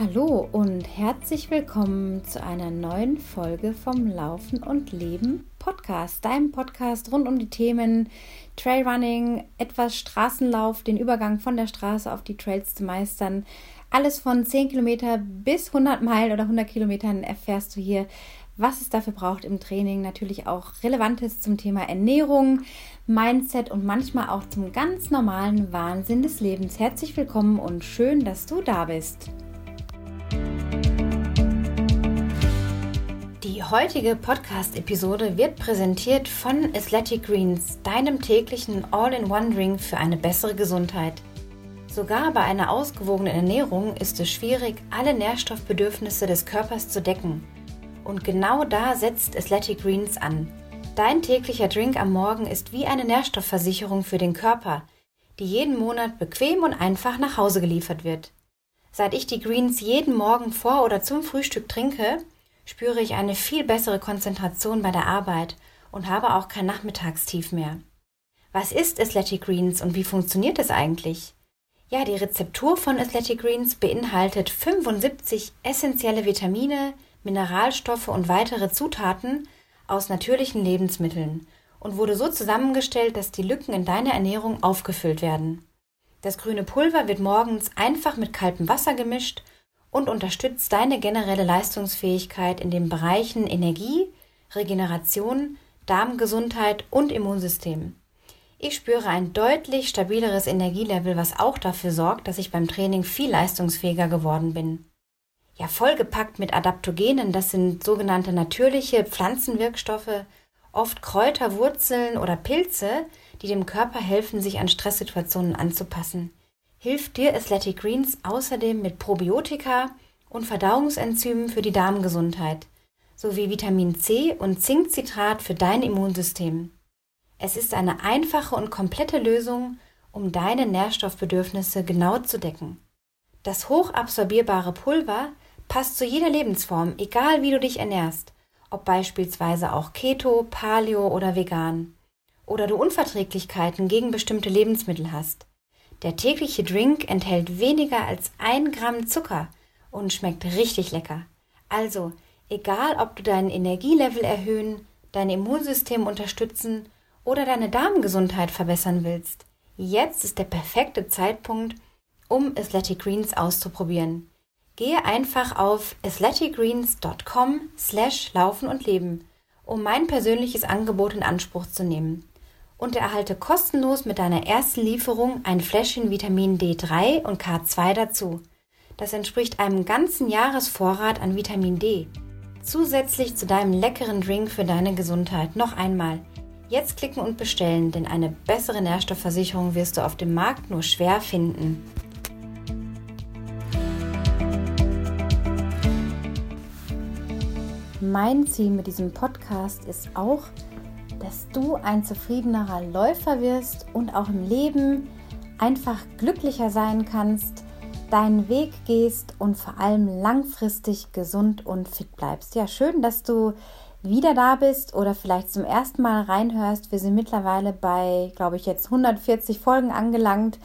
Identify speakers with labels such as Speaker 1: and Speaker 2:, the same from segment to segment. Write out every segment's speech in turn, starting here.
Speaker 1: Hallo und herzlich willkommen zu einer neuen Folge vom Laufen und Leben Podcast, deinem Podcast rund um die Themen Trailrunning, etwas Straßenlauf, den Übergang von der Straße auf die Trails zu meistern. Alles von 10 Kilometer bis 100 Meilen oder 100 Kilometern erfährst du hier, was es dafür braucht im Training. Natürlich auch Relevantes zum Thema Ernährung, Mindset und manchmal auch zum ganz normalen Wahnsinn des Lebens. Herzlich willkommen und schön, dass du da bist. Die heutige Podcast-Episode wird präsentiert von Athletic Greens, deinem täglichen All-in-One-Drink für eine bessere Gesundheit. Sogar bei einer ausgewogenen Ernährung ist es schwierig, alle Nährstoffbedürfnisse des Körpers zu decken. Und genau da setzt Athletic Greens an. Dein täglicher Drink am Morgen ist wie eine Nährstoffversicherung für den Körper, die jeden Monat bequem und einfach nach Hause geliefert wird. Seit ich die Greens jeden Morgen vor oder zum Frühstück trinke, spüre ich eine viel bessere Konzentration bei der Arbeit und habe auch kein Nachmittagstief mehr. Was ist Athletic Greens und wie funktioniert es eigentlich? Ja, die Rezeptur von Athletic Greens beinhaltet 75 essentielle Vitamine, Mineralstoffe und weitere Zutaten aus natürlichen Lebensmitteln und wurde so zusammengestellt, dass die Lücken in deiner Ernährung aufgefüllt werden. Das grüne Pulver wird morgens einfach mit kaltem Wasser gemischt und unterstützt deine generelle Leistungsfähigkeit in den Bereichen Energie, Regeneration, Darmgesundheit und Immunsystem. Ich spüre ein deutlich stabileres Energielevel, was auch dafür sorgt, dass ich beim Training viel leistungsfähiger geworden bin. Ja, vollgepackt mit Adaptogenen, das sind sogenannte natürliche Pflanzenwirkstoffe, oft Kräuter, Wurzeln oder Pilze, die dem Körper helfen, sich an Stresssituationen anzupassen hilft dir Athletic Greens außerdem mit Probiotika und Verdauungsenzymen für die Darmgesundheit sowie Vitamin C und Zinkcitrat für dein Immunsystem. Es ist eine einfache und komplette Lösung, um deine Nährstoffbedürfnisse genau zu decken. Das hochabsorbierbare Pulver passt zu jeder Lebensform, egal wie du dich ernährst, ob beispielsweise auch Keto, Paleo oder vegan, oder du Unverträglichkeiten gegen bestimmte Lebensmittel hast. Der tägliche Drink enthält weniger als ein Gramm Zucker und schmeckt richtig lecker. Also, egal ob du dein Energielevel erhöhen, dein Immunsystem unterstützen oder deine Darmgesundheit verbessern willst, jetzt ist der perfekte Zeitpunkt, um Athletic Greens auszuprobieren. Gehe einfach auf athleticgreens.com slash laufen und leben, um mein persönliches Angebot in Anspruch zu nehmen und erhalte kostenlos mit deiner ersten Lieferung ein Fläschchen Vitamin D3 und K2 dazu. Das entspricht einem ganzen Jahresvorrat an Vitamin D. Zusätzlich zu deinem leckeren Drink für deine Gesundheit noch einmal. Jetzt klicken und bestellen, denn eine bessere Nährstoffversicherung wirst du auf dem Markt nur schwer finden. Mein Ziel mit diesem Podcast ist auch, dass du ein zufriedenerer Läufer wirst und auch im Leben einfach glücklicher sein kannst, deinen Weg gehst und vor allem langfristig gesund und fit bleibst. Ja, schön, dass du wieder da bist oder vielleicht zum ersten Mal reinhörst. Wir sind mittlerweile bei, glaube ich, jetzt 140 Folgen angelangt.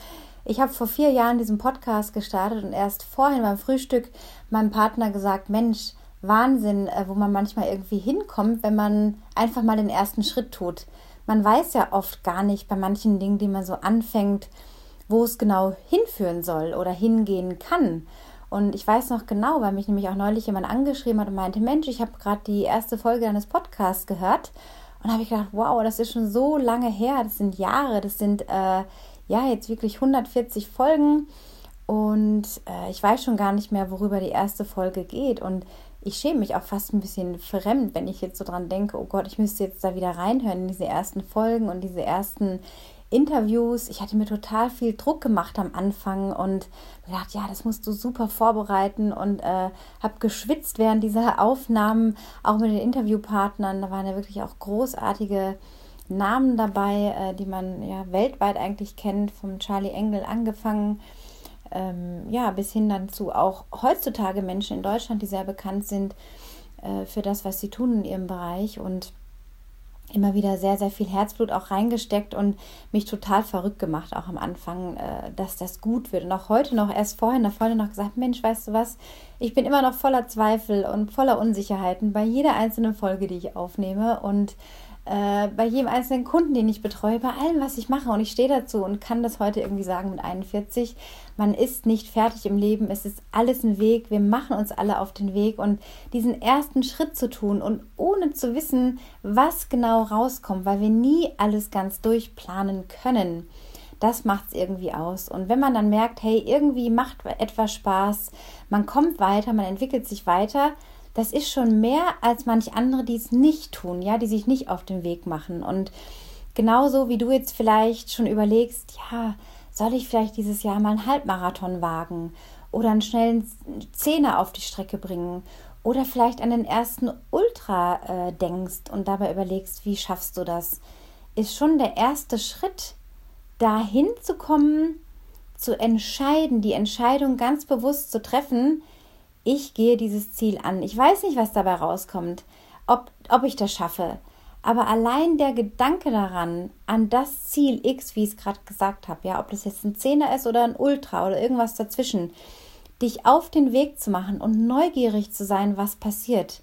Speaker 1: Ich habe vor vier Jahren diesen Podcast gestartet und erst vorhin beim Frühstück meinem Partner gesagt, Mensch, Wahnsinn, äh, wo man manchmal irgendwie hinkommt, wenn man einfach mal den ersten Schritt tut. Man weiß ja oft gar nicht bei manchen Dingen, die man so anfängt, wo es genau hinführen soll oder hingehen kann. Und ich weiß noch genau, weil mich nämlich auch neulich jemand angeschrieben hat und meinte, Mensch, ich habe gerade die erste Folge deines Podcasts gehört. Und habe ich gedacht, wow, das ist schon so lange her, das sind Jahre, das sind äh, ja jetzt wirklich 140 Folgen. Und äh, ich weiß schon gar nicht mehr, worüber die erste Folge geht. Und ich schäme mich auch fast ein bisschen fremd, wenn ich jetzt so dran denke, oh Gott, ich müsste jetzt da wieder reinhören in diese ersten Folgen und diese ersten Interviews. Ich hatte mir total viel Druck gemacht am Anfang und gedacht, ja, das musst du super vorbereiten und äh, habe geschwitzt während dieser Aufnahmen, auch mit den Interviewpartnern. Da waren ja wirklich auch großartige Namen dabei, äh, die man ja weltweit eigentlich kennt, vom Charlie Engel angefangen ähm, ja, bis hin dann zu auch heutzutage Menschen in Deutschland, die sehr bekannt sind äh, für das, was sie tun in ihrem Bereich. Und immer wieder sehr, sehr viel Herzblut auch reingesteckt und mich total verrückt gemacht, auch am Anfang, äh, dass das gut wird. Und auch heute noch, erst vorhin, der Freundin noch gesagt, Mensch, weißt du was, ich bin immer noch voller Zweifel und voller Unsicherheiten bei jeder einzelnen Folge, die ich aufnehme und äh, bei jedem einzelnen Kunden, den ich betreue, bei allem, was ich mache. Und ich stehe dazu und kann das heute irgendwie sagen mit 41. Man ist nicht fertig im Leben. Es ist alles ein Weg. Wir machen uns alle auf den Weg. Und diesen ersten Schritt zu tun und ohne zu wissen, was genau rauskommt, weil wir nie alles ganz durchplanen können. Das macht es irgendwie aus. Und wenn man dann merkt, hey, irgendwie macht etwas Spaß, man kommt weiter, man entwickelt sich weiter, das ist schon mehr als manch andere, die es nicht tun, ja, die sich nicht auf den Weg machen. Und genauso wie du jetzt vielleicht schon überlegst, ja, soll ich vielleicht dieses Jahr mal einen Halbmarathon wagen oder einen schnellen Zehner auf die Strecke bringen oder vielleicht an den ersten Ultra äh, denkst und dabei überlegst, wie schaffst du das, ist schon der erste Schritt, dahin zu kommen, zu entscheiden, die Entscheidung ganz bewusst zu treffen, ich gehe dieses Ziel an. Ich weiß nicht, was dabei rauskommt, ob, ob ich das schaffe. Aber allein der Gedanke daran, an das Ziel X, wie ich es gerade gesagt habe, ja, ob das jetzt ein Zehner ist oder ein Ultra oder irgendwas dazwischen, dich auf den Weg zu machen und neugierig zu sein, was passiert,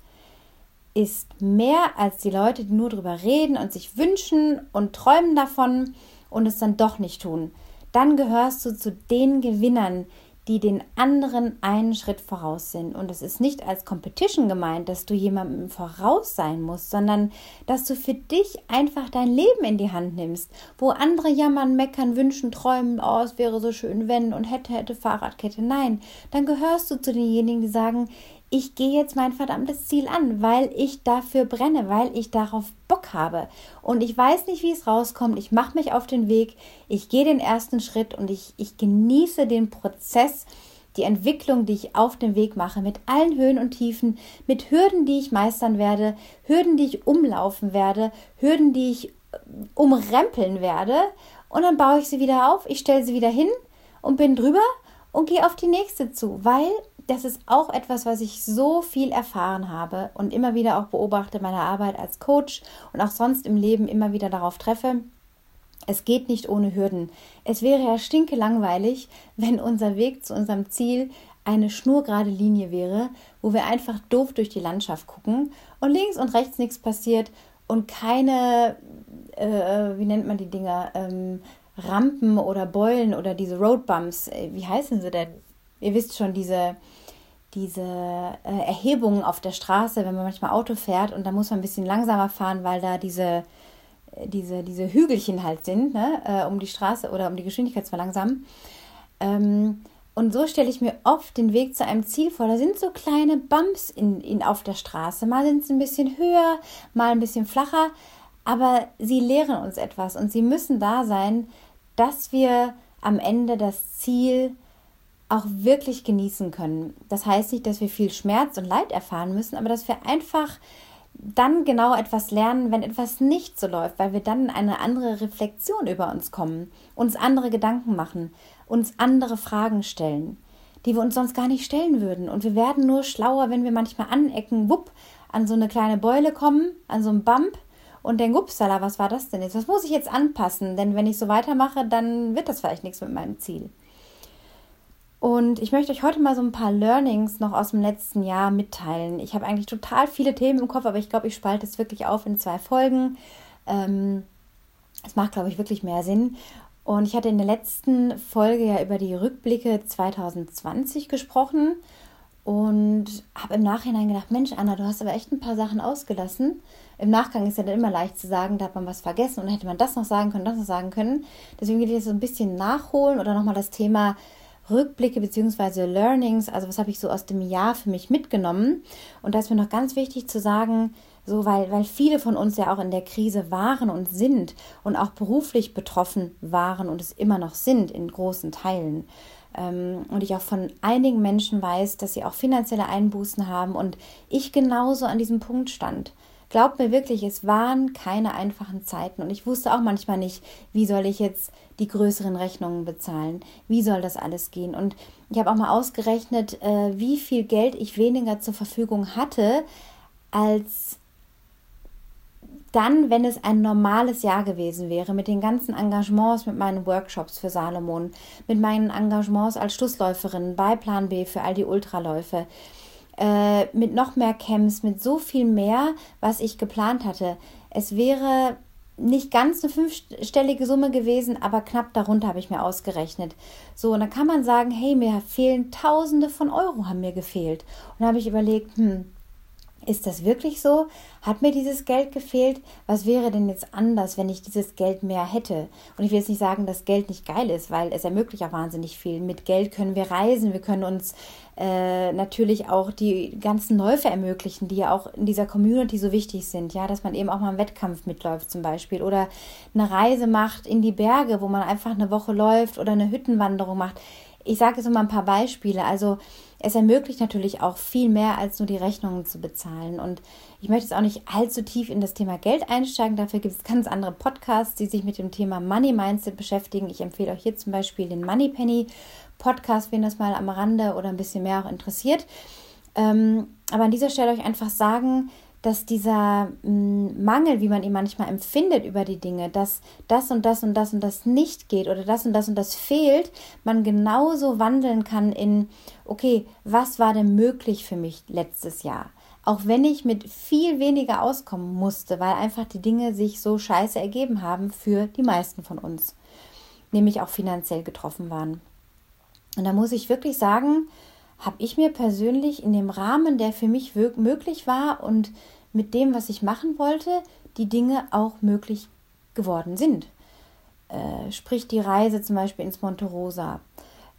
Speaker 1: ist mehr als die Leute, die nur darüber reden und sich wünschen und träumen davon und es dann doch nicht tun. Dann gehörst du zu den Gewinnern, die den anderen einen Schritt voraus sind. Und es ist nicht als Competition gemeint, dass du jemandem voraus sein musst, sondern dass du für dich einfach dein Leben in die Hand nimmst. Wo andere jammern, meckern, wünschen, träumen, oh, es wäre so schön, wenn und hätte, hätte Fahrradkette. Nein, dann gehörst du zu denjenigen, die sagen, ich gehe jetzt mein verdammtes Ziel an, weil ich dafür brenne, weil ich darauf Bock habe. Und ich weiß nicht, wie es rauskommt. Ich mache mich auf den Weg, ich gehe den ersten Schritt und ich, ich genieße den Prozess, die Entwicklung, die ich auf dem Weg mache, mit allen Höhen und Tiefen, mit Hürden, die ich meistern werde, Hürden, die ich umlaufen werde, Hürden, die ich äh, umrempeln werde. Und dann baue ich sie wieder auf, ich stelle sie wieder hin und bin drüber und gehe auf die nächste zu, weil das ist auch etwas, was ich so viel erfahren habe und immer wieder auch beobachte meiner Arbeit als Coach und auch sonst im Leben immer wieder darauf treffe. Es geht nicht ohne Hürden. Es wäre ja stinke langweilig, wenn unser Weg zu unserem Ziel eine schnurgerade Linie wäre, wo wir einfach doof durch die Landschaft gucken und links und rechts nichts passiert und keine, äh, wie nennt man die Dinger, ähm, Rampen oder Beulen oder diese Roadbumps, äh, wie heißen sie denn? Ihr wisst schon, diese, diese äh, Erhebungen auf der Straße, wenn man manchmal Auto fährt und da muss man ein bisschen langsamer fahren, weil da diese, äh, diese, diese Hügelchen halt sind, ne, äh, um die Straße oder um die Geschwindigkeit zu verlangsamen. Ähm, und so stelle ich mir oft den Weg zu einem Ziel vor. Da sind so kleine Bumps in, in, auf der Straße. Mal sind sie ein bisschen höher, mal ein bisschen flacher, aber sie lehren uns etwas und sie müssen da sein, dass wir am Ende das Ziel auch wirklich genießen können. Das heißt nicht, dass wir viel Schmerz und Leid erfahren müssen, aber dass wir einfach dann genau etwas lernen, wenn etwas nicht so läuft, weil wir dann in eine andere Reflexion über uns kommen, uns andere Gedanken machen, uns andere Fragen stellen, die wir uns sonst gar nicht stellen würden. Und wir werden nur schlauer, wenn wir manchmal anecken, wupp, an so eine kleine Beule kommen, an so einen Bump und denken, upsala, was war das denn jetzt? Was muss ich jetzt anpassen? Denn wenn ich so weitermache, dann wird das vielleicht nichts mit meinem Ziel. Und ich möchte euch heute mal so ein paar Learnings noch aus dem letzten Jahr mitteilen. Ich habe eigentlich total viele Themen im Kopf, aber ich glaube, ich spalte es wirklich auf in zwei Folgen. Ähm, macht, glaube ich, wirklich mehr Sinn. Und ich hatte in der letzten Folge ja über die Rückblicke 2020 gesprochen und habe im Nachhinein gedacht, Mensch, Anna, du hast aber echt ein paar Sachen ausgelassen. Im Nachgang ist ja dann immer leicht zu sagen, da hat man was vergessen und hätte man das noch sagen können, das noch sagen können. Deswegen will ich jetzt so ein bisschen nachholen oder nochmal das Thema Rückblicke bzw. Learnings, also was habe ich so aus dem Jahr für mich mitgenommen. Und da ist mir noch ganz wichtig zu sagen, so weil, weil viele von uns ja auch in der Krise waren und sind und auch beruflich betroffen waren und es immer noch sind in großen Teilen. Ähm, und ich auch von einigen Menschen weiß, dass sie auch finanzielle Einbußen haben und ich genauso an diesem Punkt stand. Glaubt mir wirklich, es waren keine einfachen Zeiten. Und ich wusste auch manchmal nicht, wie soll ich jetzt die größeren Rechnungen bezahlen, wie soll das alles gehen. Und ich habe auch mal ausgerechnet, äh, wie viel Geld ich weniger zur Verfügung hatte, als dann, wenn es ein normales Jahr gewesen wäre, mit den ganzen Engagements, mit meinen Workshops für Salomon, mit meinen Engagements als Schlussläuferin bei Plan B für all die Ultraläufe, äh, mit noch mehr Camps, mit so viel mehr, was ich geplant hatte. Es wäre nicht ganz eine fünfstellige Summe gewesen, aber knapp darunter habe ich mir ausgerechnet. So, und dann kann man sagen, hey, mir fehlen Tausende von Euro, haben mir gefehlt. Und habe ich überlegt, hm, ist das wirklich so? Hat mir dieses Geld gefehlt? Was wäre denn jetzt anders, wenn ich dieses Geld mehr hätte? Und ich will jetzt nicht sagen, dass Geld nicht geil ist, weil es ermöglicht auch wahnsinnig viel. Mit Geld können wir reisen, wir können uns äh, natürlich auch die ganzen Läufe ermöglichen, die ja auch in dieser Community so wichtig sind. Ja, dass man eben auch mal einen Wettkampf mitläuft zum Beispiel oder eine Reise macht in die Berge, wo man einfach eine Woche läuft oder eine Hüttenwanderung macht. Ich sage jetzt mal ein paar Beispiele. Also es ermöglicht natürlich auch viel mehr, als nur die Rechnungen zu bezahlen. Und ich möchte jetzt auch nicht allzu tief in das Thema Geld einsteigen. Dafür gibt es ganz andere Podcasts, die sich mit dem Thema Money Mindset beschäftigen. Ich empfehle euch hier zum Beispiel den Money Penny Podcast, wenn das mal am Rande oder ein bisschen mehr auch interessiert. Ähm, aber an dieser Stelle euch einfach sagen, dass dieser mm, Mangel, wie man ihn manchmal empfindet über die Dinge, dass das und das und das und das nicht geht oder das und das und das fehlt, man genauso wandeln kann in, okay, was war denn möglich für mich letztes Jahr? Auch wenn ich mit viel weniger auskommen musste, weil einfach die Dinge sich so scheiße ergeben haben für die meisten von uns, nämlich auch finanziell getroffen waren. Und da muss ich wirklich sagen, habe ich mir persönlich in dem Rahmen, der für mich möglich war und mit dem, was ich machen wollte, die Dinge auch möglich geworden sind. Äh, sprich die Reise zum Beispiel ins Monte Rosa,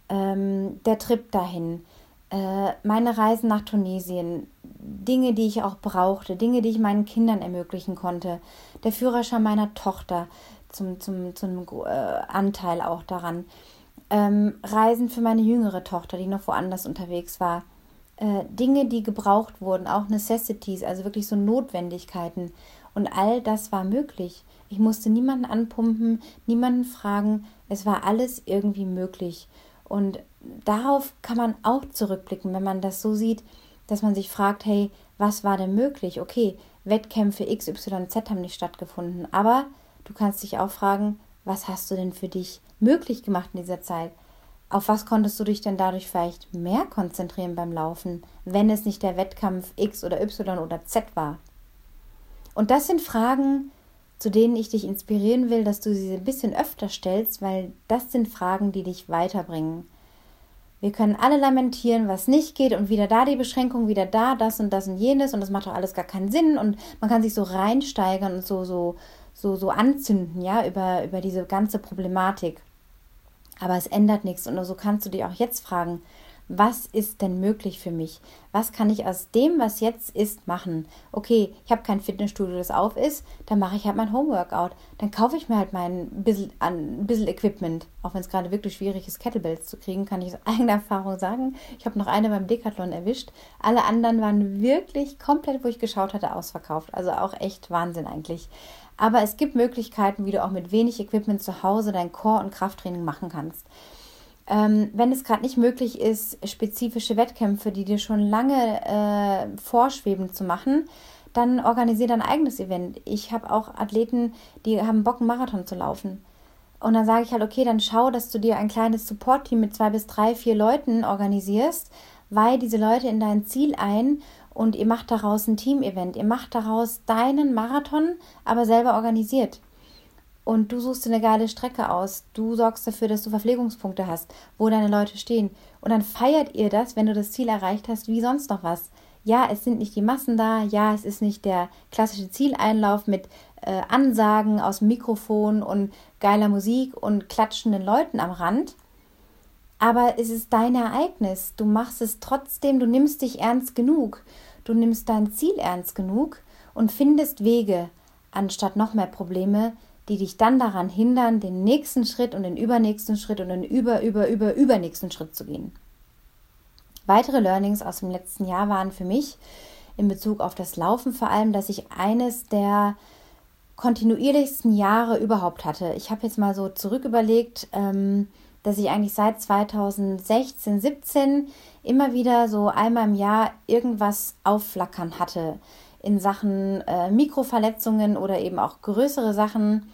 Speaker 1: ähm, der Trip dahin, äh, meine Reisen nach Tunesien, Dinge, die ich auch brauchte, Dinge, die ich meinen Kindern ermöglichen konnte, der Führerschein meiner Tochter zum, zum, zum äh, Anteil auch daran ähm, Reisen für meine jüngere Tochter, die noch woanders unterwegs war, äh, Dinge, die gebraucht wurden, auch Necessities, also wirklich so Notwendigkeiten. Und all das war möglich. Ich musste niemanden anpumpen, niemanden fragen. Es war alles irgendwie möglich. Und darauf kann man auch zurückblicken, wenn man das so sieht, dass man sich fragt, hey, was war denn möglich? Okay, Wettkämpfe XYZ haben nicht stattgefunden, aber du kannst dich auch fragen, was hast du denn für dich möglich gemacht in dieser Zeit? Auf was konntest du dich denn dadurch vielleicht mehr konzentrieren beim Laufen, wenn es nicht der Wettkampf X oder Y oder Z war? Und das sind Fragen, zu denen ich dich inspirieren will, dass du sie ein bisschen öfter stellst, weil das sind Fragen, die dich weiterbringen. Wir können alle lamentieren, was nicht geht und wieder da die Beschränkung, wieder da das und das und jenes und das macht doch alles gar keinen Sinn und man kann sich so reinsteigern und so so so so anzünden, ja, über über diese ganze Problematik. Aber es ändert nichts und so kannst du dich auch jetzt fragen, was ist denn möglich für mich? Was kann ich aus dem, was jetzt ist, machen? Okay, ich habe kein Fitnessstudio, das auf ist, dann mache ich halt mein Homeworkout. Dann kaufe ich mir halt mein bisschen, ein bisschen Equipment. Auch wenn es gerade wirklich schwierig ist, Kettlebells zu kriegen, kann ich aus eigener Erfahrung sagen. Ich habe noch eine beim Decathlon erwischt. Alle anderen waren wirklich komplett, wo ich geschaut hatte, ausverkauft. Also auch echt Wahnsinn eigentlich. Aber es gibt Möglichkeiten, wie du auch mit wenig Equipment zu Hause dein Core- und Krafttraining machen kannst. Ähm, wenn es gerade nicht möglich ist, spezifische Wettkämpfe, die dir schon lange äh, vorschweben, zu machen, dann organisiere dein eigenes Event. Ich habe auch Athleten, die haben Bock, einen Marathon zu laufen. Und dann sage ich halt, okay, dann schau, dass du dir ein kleines Support-Team mit zwei bis drei, vier Leuten organisierst, weil diese Leute in dein Ziel ein und ihr macht daraus ein Team-Event. Ihr macht daraus deinen Marathon, aber selber organisiert und du suchst dir eine geile Strecke aus. Du sorgst dafür, dass du Verpflegungspunkte hast, wo deine Leute stehen. Und dann feiert ihr das, wenn du das Ziel erreicht hast, wie sonst noch was. Ja, es sind nicht die Massen da, ja, es ist nicht der klassische Zieleinlauf mit äh, Ansagen aus dem Mikrofon und geiler Musik und klatschenden Leuten am Rand. Aber es ist dein Ereignis. Du machst es trotzdem, du nimmst dich ernst genug. Du nimmst dein Ziel ernst genug und findest Wege, anstatt noch mehr Probleme, die dich dann daran hindern, den nächsten Schritt und den übernächsten Schritt und den über, über, über, übernächsten Schritt zu gehen. Weitere Learnings aus dem letzten Jahr waren für mich in Bezug auf das Laufen vor allem, dass ich eines der kontinuierlichsten Jahre überhaupt hatte. Ich habe jetzt mal so zurück überlegt, ähm, dass ich eigentlich seit 2016, 17 immer wieder so einmal im Jahr irgendwas aufflackern hatte in Sachen äh, Mikroverletzungen oder eben auch größere Sachen.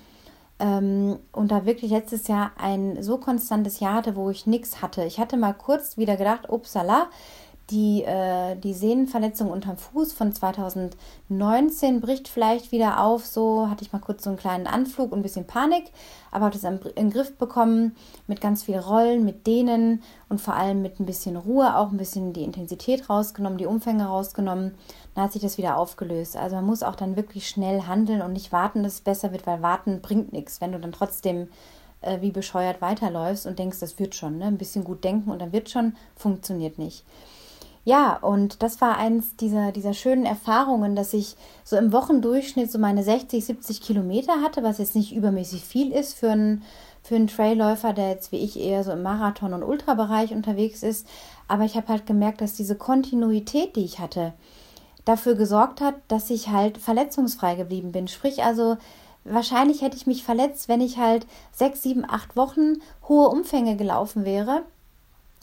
Speaker 1: Ähm, und da wirklich letztes Jahr ein so konstantes Jahr hatte, wo ich nichts hatte. Ich hatte mal kurz wieder gedacht, upsala, die, äh, die Sehnenverletzung unterm Fuß von 2019 bricht vielleicht wieder auf. So hatte ich mal kurz so einen kleinen Anflug und ein bisschen Panik, aber habe das in den Griff bekommen mit ganz viel Rollen, mit Dehnen und vor allem mit ein bisschen Ruhe, auch ein bisschen die Intensität rausgenommen, die Umfänge rausgenommen. Dann hat sich das wieder aufgelöst. Also man muss auch dann wirklich schnell handeln und nicht warten, dass es besser wird, weil warten bringt nichts, wenn du dann trotzdem äh, wie bescheuert weiterläufst und denkst, das wird schon. Ne? Ein bisschen gut denken und dann wird schon, funktioniert nicht. Ja, und das war eins dieser, dieser schönen Erfahrungen, dass ich so im Wochendurchschnitt so meine 60, 70 Kilometer hatte, was jetzt nicht übermäßig viel ist für einen, für einen Trailläufer, der jetzt wie ich eher so im Marathon- und Ultrabereich unterwegs ist. Aber ich habe halt gemerkt, dass diese Kontinuität, die ich hatte, dafür gesorgt hat, dass ich halt verletzungsfrei geblieben bin. Sprich also, wahrscheinlich hätte ich mich verletzt, wenn ich halt sechs, sieben, acht Wochen hohe Umfänge gelaufen wäre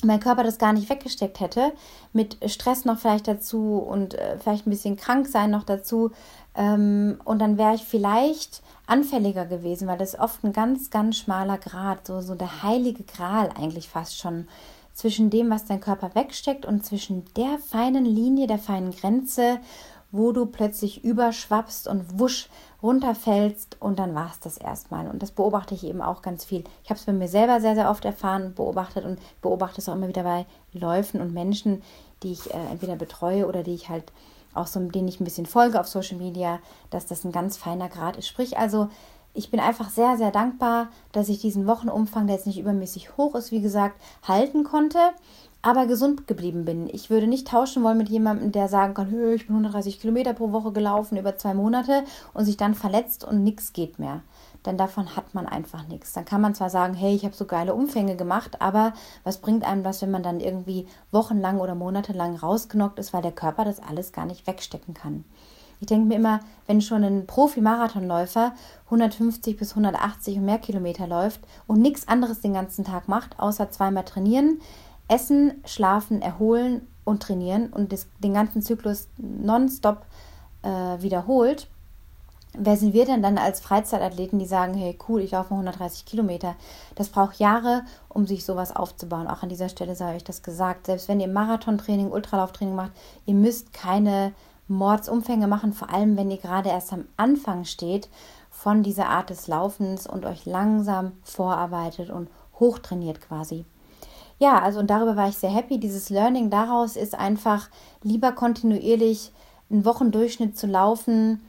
Speaker 1: mein Körper das gar nicht weggesteckt hätte, mit Stress noch vielleicht dazu und äh, vielleicht ein bisschen krank sein noch dazu. Ähm, und dann wäre ich vielleicht anfälliger gewesen, weil das oft ein ganz, ganz schmaler Grad, so, so der heilige Gral eigentlich fast schon zwischen dem, was dein Körper wegsteckt und zwischen der feinen Linie, der feinen Grenze, wo du plötzlich überschwappst und wusch runterfällst und dann war es das erstmal. Und das beobachte ich eben auch ganz viel. Ich habe es bei mir selber sehr, sehr oft erfahren beobachtet und beobachte es auch immer wieder bei Läufen und Menschen, die ich äh, entweder betreue oder die ich halt auch so, denen ich ein bisschen folge auf Social Media, dass das ein ganz feiner Grad ist. Sprich also, ich bin einfach sehr, sehr dankbar, dass ich diesen Wochenumfang, der jetzt nicht übermäßig hoch ist, wie gesagt, halten konnte aber gesund geblieben bin. Ich würde nicht tauschen wollen mit jemandem, der sagen kann, ich bin 130 Kilometer pro Woche gelaufen über zwei Monate und sich dann verletzt und nichts geht mehr. Denn davon hat man einfach nichts. Dann kann man zwar sagen, hey, ich habe so geile Umfänge gemacht, aber was bringt einem das, wenn man dann irgendwie wochenlang oder monatelang rausgenockt ist, weil der Körper das alles gar nicht wegstecken kann. Ich denke mir immer, wenn schon ein Profi-Marathonläufer 150 bis 180 und mehr Kilometer läuft und nichts anderes den ganzen Tag macht, außer zweimal trainieren, Essen, Schlafen, Erholen und Trainieren und das, den ganzen Zyklus nonstop äh, wiederholt, wer sind wir denn dann als Freizeitathleten, die sagen, hey cool, ich laufe mal 130 Kilometer? Das braucht Jahre, um sich sowas aufzubauen. Auch an dieser Stelle sei euch das gesagt. Selbst wenn ihr Marathontraining, Ultralauftraining macht, ihr müsst keine Mordsumfänge machen, vor allem wenn ihr gerade erst am Anfang steht von dieser Art des Laufens und euch langsam vorarbeitet und hochtrainiert quasi ja, also und darüber war ich sehr happy. Dieses Learning daraus ist einfach lieber kontinuierlich einen Wochendurchschnitt zu laufen,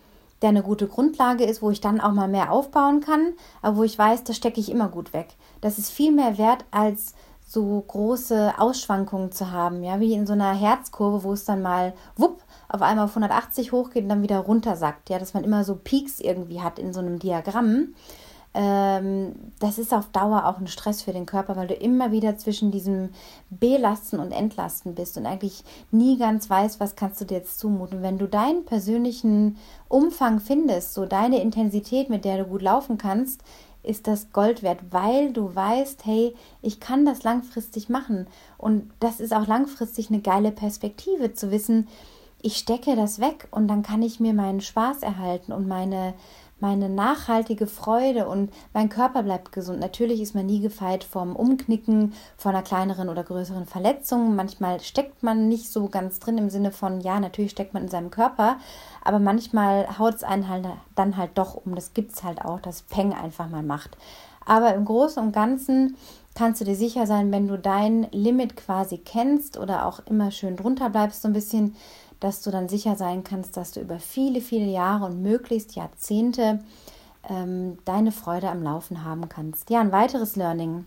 Speaker 1: der eine gute Grundlage ist, wo ich dann auch mal mehr aufbauen kann, aber wo ich weiß, das stecke ich immer gut weg. Das ist viel mehr wert als so große Ausschwankungen zu haben, ja, wie in so einer Herzkurve, wo es dann mal wupp auf einmal auf 180 hochgeht und dann wieder runtersackt, ja, dass man immer so Peaks irgendwie hat in so einem Diagramm das ist auf Dauer auch ein Stress für den Körper, weil du immer wieder zwischen diesem Belasten und Entlasten bist und eigentlich nie ganz weißt, was kannst du dir jetzt zumuten. Wenn du deinen persönlichen Umfang findest, so deine Intensität, mit der du gut laufen kannst, ist das Gold wert, weil du weißt, hey, ich kann das langfristig machen. Und das ist auch langfristig eine geile Perspektive zu wissen, ich stecke das weg und dann kann ich mir meinen Spaß erhalten und meine meine nachhaltige Freude und mein Körper bleibt gesund. Natürlich ist man nie gefeit vom Umknicken, von einer kleineren oder größeren Verletzung. Manchmal steckt man nicht so ganz drin im Sinne von, ja, natürlich steckt man in seinem Körper, aber manchmal haut es einen halt dann halt doch um. Das gibt es halt auch, dass Peng einfach mal macht. Aber im Großen und Ganzen kannst du dir sicher sein, wenn du dein Limit quasi kennst oder auch immer schön drunter bleibst, so ein bisschen, dass du dann sicher sein kannst, dass du über viele, viele Jahre und möglichst Jahrzehnte ähm, deine Freude am Laufen haben kannst. Ja, ein weiteres Learning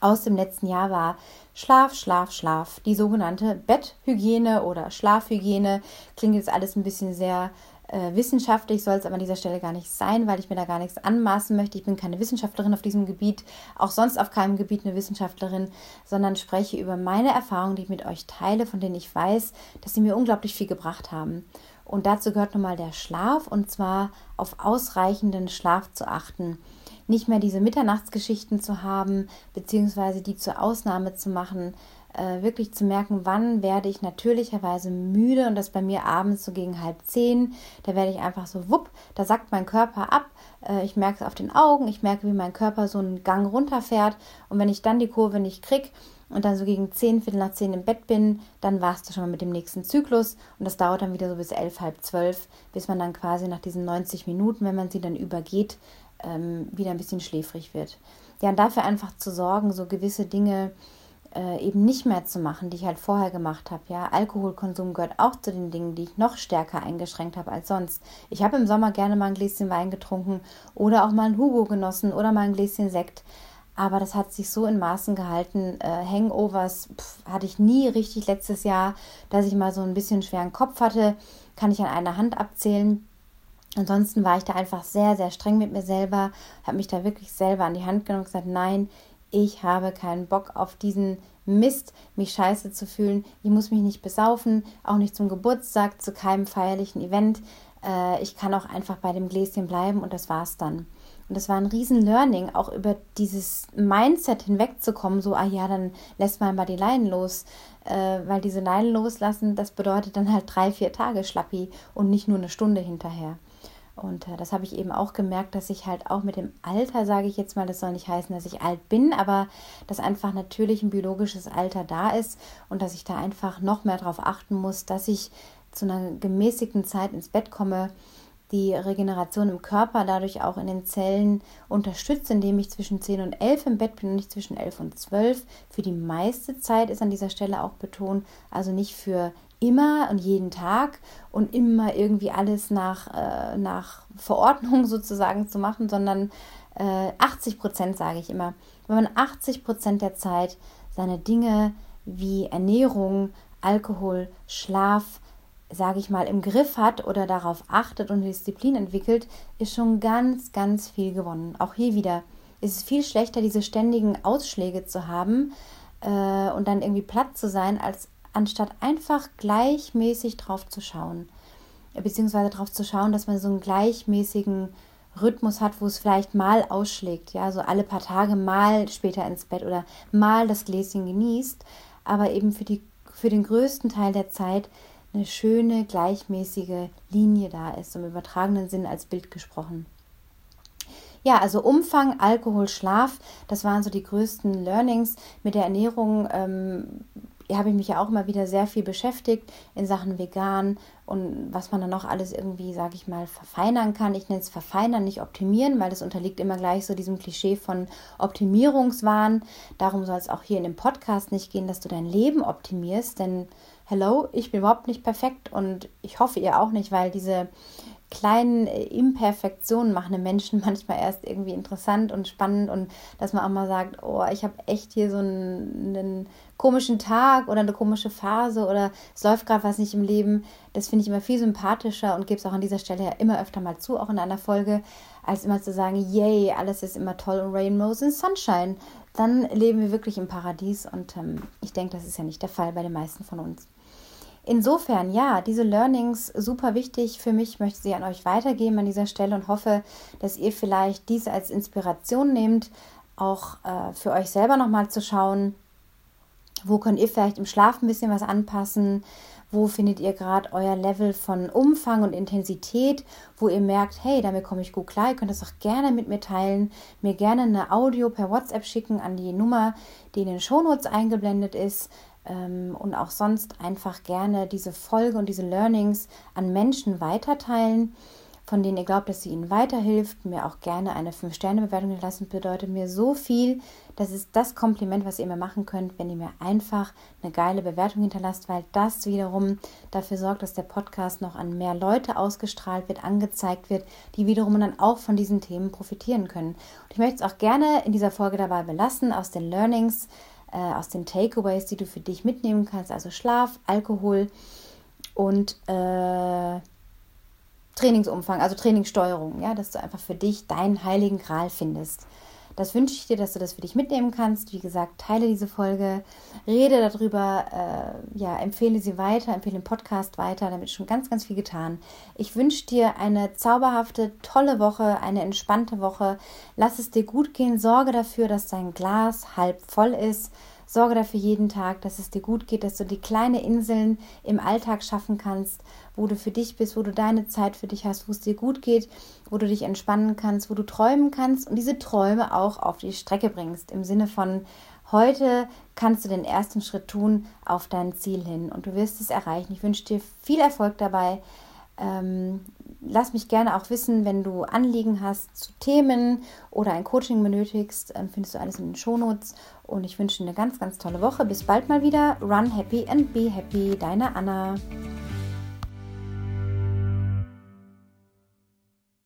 Speaker 1: aus dem letzten Jahr war Schlaf, Schlaf, Schlaf. Die sogenannte Betthygiene oder Schlafhygiene klingt jetzt alles ein bisschen sehr äh, wissenschaftlich soll es aber an dieser Stelle gar nicht sein, weil ich mir da gar nichts anmaßen möchte. Ich bin keine Wissenschaftlerin auf diesem Gebiet, auch sonst auf keinem Gebiet eine Wissenschaftlerin, sondern spreche über meine Erfahrungen, die ich mit euch teile, von denen ich weiß, dass sie mir unglaublich viel gebracht haben. Und dazu gehört nun mal der Schlaf und zwar auf ausreichenden Schlaf zu achten. Nicht mehr diese Mitternachtsgeschichten zu haben, beziehungsweise die zur Ausnahme zu machen, äh, wirklich zu merken, wann werde ich natürlicherweise müde und das bei mir abends so gegen halb zehn. Da werde ich einfach so wupp, da sackt mein Körper ab. Äh, ich merke es auf den Augen, ich merke, wie mein Körper so einen Gang runterfährt und wenn ich dann die Kurve nicht kriege, und dann so gegen zehn, Viertel nach zehn im Bett bin, dann war es das schon mal mit dem nächsten Zyklus und das dauert dann wieder so bis elf, halb zwölf, bis man dann quasi nach diesen 90 Minuten, wenn man sie dann übergeht, ähm, wieder ein bisschen schläfrig wird. Ja, und dafür einfach zu sorgen, so gewisse Dinge äh, eben nicht mehr zu machen, die ich halt vorher gemacht habe. Ja, Alkoholkonsum gehört auch zu den Dingen, die ich noch stärker eingeschränkt habe als sonst. Ich habe im Sommer gerne mal ein Gläschen Wein getrunken oder auch mal ein Hugo genossen oder mal ein Gläschen Sekt. Aber das hat sich so in Maßen gehalten. Äh, Hangovers pf, hatte ich nie richtig letztes Jahr, dass ich mal so ein bisschen schweren Kopf hatte, kann ich an einer Hand abzählen. Ansonsten war ich da einfach sehr, sehr streng mit mir selber, habe mich da wirklich selber an die Hand genommen und gesagt, nein, ich habe keinen Bock auf diesen Mist, mich scheiße zu fühlen. Ich muss mich nicht besaufen, auch nicht zum Geburtstag, zu keinem feierlichen Event. Äh, ich kann auch einfach bei dem Gläschen bleiben und das war's dann. Und das war ein riesen Learning, auch über dieses Mindset hinwegzukommen, so, ah ja, dann lässt man mal die Leinen los. Äh, weil diese Leinen loslassen, das bedeutet dann halt drei, vier Tage Schlappi und nicht nur eine Stunde hinterher. Und äh, das habe ich eben auch gemerkt, dass ich halt auch mit dem Alter, sage ich jetzt mal, das soll nicht heißen, dass ich alt bin, aber dass einfach natürlich ein biologisches Alter da ist und dass ich da einfach noch mehr darauf achten muss, dass ich zu einer gemäßigten Zeit ins Bett komme, die Regeneration im Körper dadurch auch in den Zellen unterstützt, indem ich zwischen 10 und 11 im Bett bin und nicht zwischen 11 und 12. Für die meiste Zeit ist an dieser Stelle auch betont, also nicht für immer und jeden Tag und immer irgendwie alles nach, äh, nach Verordnung sozusagen zu machen, sondern äh, 80 Prozent sage ich immer. Wenn man 80 Prozent der Zeit seine Dinge wie Ernährung, Alkohol, Schlaf, sage ich mal, im Griff hat oder darauf achtet und Disziplin entwickelt, ist schon ganz, ganz viel gewonnen. Auch hier wieder ist es viel schlechter, diese ständigen Ausschläge zu haben äh, und dann irgendwie platt zu sein, als anstatt einfach gleichmäßig drauf zu schauen. Beziehungsweise darauf zu schauen, dass man so einen gleichmäßigen Rhythmus hat, wo es vielleicht mal ausschlägt, ja, so alle paar Tage mal später ins Bett oder mal das Gläschen genießt, aber eben für, die, für den größten Teil der Zeit eine schöne, gleichmäßige Linie da ist, im übertragenen Sinn als Bild gesprochen. Ja, also Umfang, Alkohol, Schlaf, das waren so die größten Learnings. Mit der Ernährung ähm, habe ich mich ja auch immer wieder sehr viel beschäftigt in Sachen vegan und was man dann noch alles irgendwie, sage ich mal, verfeinern kann. Ich nenne es verfeinern, nicht optimieren, weil das unterliegt immer gleich so diesem Klischee von Optimierungswahn. Darum soll es auch hier in dem Podcast nicht gehen, dass du dein Leben optimierst, denn hello, ich bin überhaupt nicht perfekt und ich hoffe ihr auch nicht, weil diese kleinen äh, Imperfektionen machen den Menschen manchmal erst irgendwie interessant und spannend und dass man auch mal sagt, oh, ich habe echt hier so einen, einen, komischen Tag oder eine komische Phase oder es läuft gerade was nicht im Leben. Das finde ich immer viel sympathischer und gebe es auch an dieser Stelle ja immer öfter mal zu, auch in einer Folge, als immer zu sagen, yay, alles ist immer toll und Rainbows and Sunshine. Dann leben wir wirklich im Paradies und ähm, ich denke, das ist ja nicht der Fall bei den meisten von uns. Insofern, ja, diese Learnings super wichtig. Für mich, möchte sie an euch weitergeben an dieser Stelle und hoffe, dass ihr vielleicht diese als Inspiration nehmt, auch äh, für euch selber nochmal zu schauen, wo könnt ihr vielleicht im Schlaf ein bisschen was anpassen, wo findet ihr gerade euer Level von Umfang und Intensität, wo ihr merkt, hey, damit komme ich gut klar. Ihr könnt das auch gerne mit mir teilen, mir gerne eine Audio per WhatsApp schicken an die Nummer, die in den Shownotes eingeblendet ist und auch sonst einfach gerne diese Folge und diese Learnings an Menschen weiterteilen, von denen ihr glaubt, dass sie ihnen weiterhilft. Mir auch gerne eine 5-Sterne-Bewertung lassen, bedeutet mir so viel. Das ist das Kompliment, was ihr mir machen könnt, wenn ihr mir einfach eine geile Bewertung hinterlasst, weil das wiederum dafür sorgt, dass der Podcast noch an mehr Leute ausgestrahlt wird, angezeigt wird, die wiederum dann auch von diesen Themen profitieren können. Und ich möchte es auch gerne in dieser Folge dabei belassen, aus den Learnings äh, aus den Takeaways, die du für dich mitnehmen kannst, also Schlaf, Alkohol und äh, Trainingsumfang, also Trainingssteuerung, ja, dass du einfach für dich deinen heiligen Gral findest. Das wünsche ich dir, dass du das für dich mitnehmen kannst. Wie gesagt, teile diese Folge, rede darüber, äh, ja, empfehle sie weiter, empfehle den Podcast weiter, damit ist schon ganz, ganz viel getan. Ich wünsche dir eine zauberhafte, tolle Woche, eine entspannte Woche. Lass es dir gut gehen, sorge dafür, dass dein Glas halb voll ist Sorge dafür jeden Tag, dass es dir gut geht, dass du die kleinen Inseln im Alltag schaffen kannst, wo du für dich bist, wo du deine Zeit für dich hast, wo es dir gut geht, wo du dich entspannen kannst, wo du träumen kannst und diese Träume auch auf die Strecke bringst. Im Sinne von, heute kannst du den ersten Schritt tun auf dein Ziel hin und du wirst es erreichen. Ich wünsche dir viel Erfolg dabei. Ähm, lass mich gerne auch wissen, wenn du Anliegen hast zu Themen oder ein Coaching benötigst, findest du alles in den Shownotes. Und ich wünsche dir eine ganz, ganz tolle Woche. Bis bald mal wieder. Run happy and be happy. Deine Anna.